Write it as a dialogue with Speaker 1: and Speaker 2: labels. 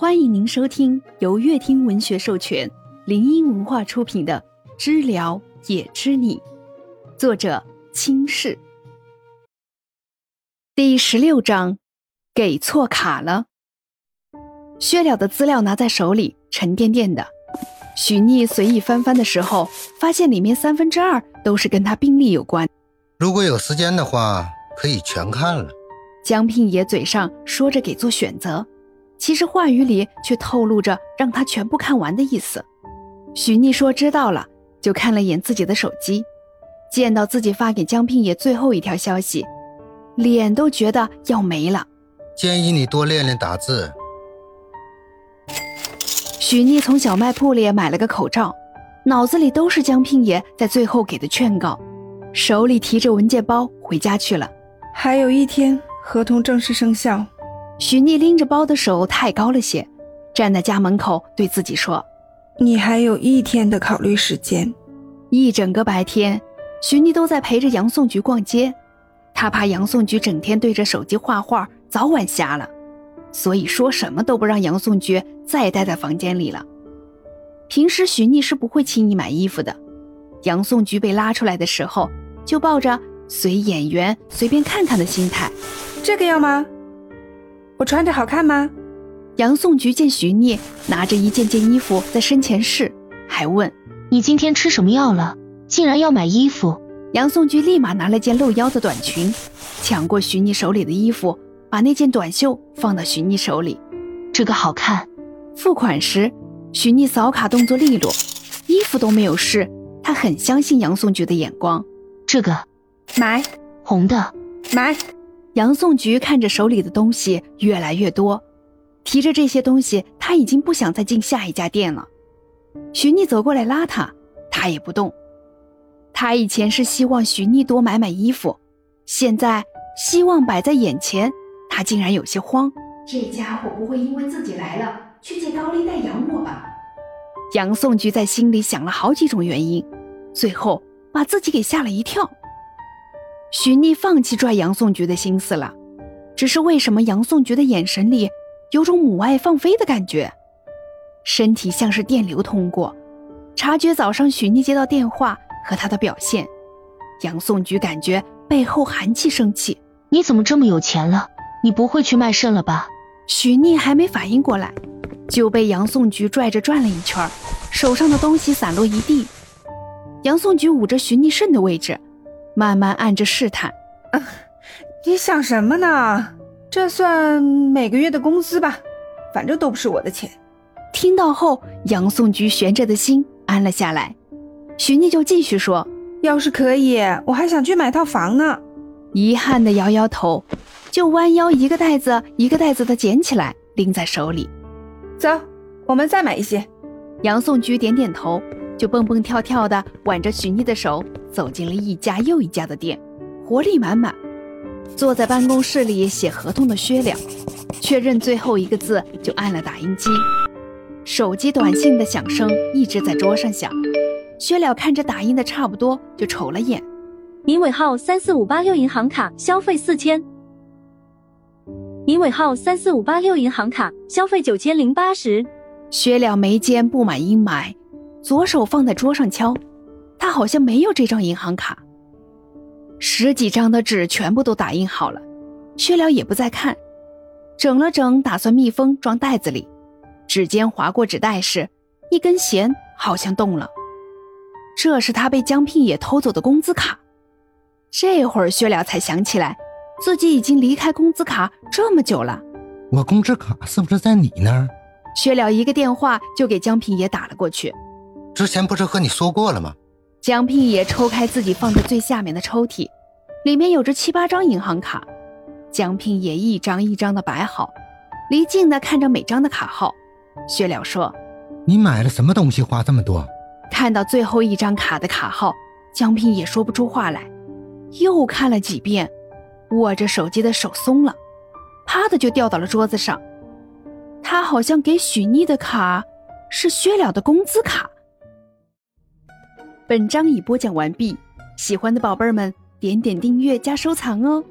Speaker 1: 欢迎您收听由乐听文学授权、林音文化出品的《知了也知你》，作者清世。第十六章，给错卡了。薛了的资料拿在手里，沉甸甸的。许逆随意翻翻的时候，发现里面三分之二都是跟他病历有关。
Speaker 2: 如果有时间的话，可以全看了。
Speaker 1: 江聘也嘴上说着给做选择。其实话语里却透露着让他全部看完的意思。许逆说知道了，就看了眼自己的手机，见到自己发给江聘野最后一条消息，脸都觉得要没了。
Speaker 2: 建议你多练练打字。
Speaker 1: 许逆从小卖铺里买了个口罩，脑子里都是江聘野在最后给的劝告，手里提着文件包回家去了。
Speaker 3: 还有一天，合同正式生效。
Speaker 1: 许逆拎着包的手太高了些，站在家门口对自己说：“
Speaker 3: 你还有一天的考虑时间。”
Speaker 1: 一整个白天，许逆都在陪着杨颂菊逛街。他怕杨颂菊整天对着手机画画，早晚瞎了，所以说什么都不让杨颂菊再待在房间里了。平时许逆是不会轻易买衣服的，杨颂菊被拉出来的时候，就抱着随演员随便看看的心态。
Speaker 3: 这个要吗？我穿着好看吗？
Speaker 1: 杨颂菊见徐聂拿着一件件衣服在身前试，还问：“
Speaker 4: 你今天吃什么药了？竟然要买衣服？”
Speaker 1: 杨颂菊立马拿了件露腰的短裙，抢过徐聂手里的衣服，把那件短袖放到徐聂手里。
Speaker 4: 这个好看。
Speaker 1: 付款时，徐聂扫卡动作利落，衣服都没有试，他很相信杨颂菊的眼光。
Speaker 4: 这个，
Speaker 3: 买
Speaker 4: 红的，
Speaker 3: 买。
Speaker 1: 杨颂菊看着手里的东西越来越多，提着这些东西，他已经不想再进下一家店了。徐逆走过来拉他，他也不动。他以前是希望徐逆多买买衣服，现在希望摆在眼前，他竟然有些慌。这家伙不会因为自己来了去借高利贷养我吧？杨颂菊在心里想了好几种原因，最后把自己给吓了一跳。许逆放弃拽杨颂菊的心思了，只是为什么杨颂菊的眼神里有种母爱放飞的感觉？身体像是电流通过，察觉早上许逆接到电话和他的表现，杨颂菊感觉背后寒气升起。
Speaker 4: 你怎么这么有钱了？你不会去卖肾了吧？
Speaker 1: 许逆还没反应过来，就被杨颂菊拽着转了一圈，手上的东西散落一地。杨颂菊捂着许逆肾的位置。慢慢按着试探，
Speaker 3: 你想什么呢？这算每个月的工资吧，反正都不是我的钱。
Speaker 1: 听到后，杨颂菊悬着的心安了下来。许妮就继续说：“
Speaker 3: 要是可以，我还想去买套房呢。”
Speaker 1: 遗憾的摇摇头，就弯腰一个袋子一个袋子的捡起来，拎在手里。
Speaker 3: 走，我们再买一些。
Speaker 1: 杨颂菊点点头。就蹦蹦跳跳的挽着许妮的手走进了一家又一家的店，活力满满。坐在办公室里写合同的薛了，确认最后一个字就按了打印机。手机短信的响声一直在桌上响。薛了看着打印的差不多，就瞅了眼。
Speaker 5: 你尾号三四五八六银行卡消费四千。你尾号三四五八六银行卡消费九千零八十。
Speaker 1: 薛了眉间布满阴霾。左手放在桌上敲，他好像没有这张银行卡。十几张的纸全部都打印好了，薛了也不再看，整了整，打算密封装袋子里。指尖划过纸袋时，一根弦好像动了，这是他被江聘也偷走的工资卡。这会儿薛了才想起来，自己已经离开工资卡这么久了。
Speaker 2: 我工资卡是不是在你那儿？
Speaker 1: 薛了一个电话就给江聘也打了过去。
Speaker 2: 之前不是和你说过了吗？
Speaker 1: 江聘也抽开自己放在最下面的抽屉，里面有着七八张银行卡。江聘也一张一张的摆好，离近的看着每张的卡号。薛了说：“
Speaker 2: 你买了什么东西花这么多？”
Speaker 1: 看到最后一张卡的卡号，江聘也说不出话来。又看了几遍，握着手机的手松了，啪的就掉到了桌子上。他好像给许妮的卡是薛了的工资卡。本章已播讲完毕，喜欢的宝贝儿们点点订阅加收藏哦。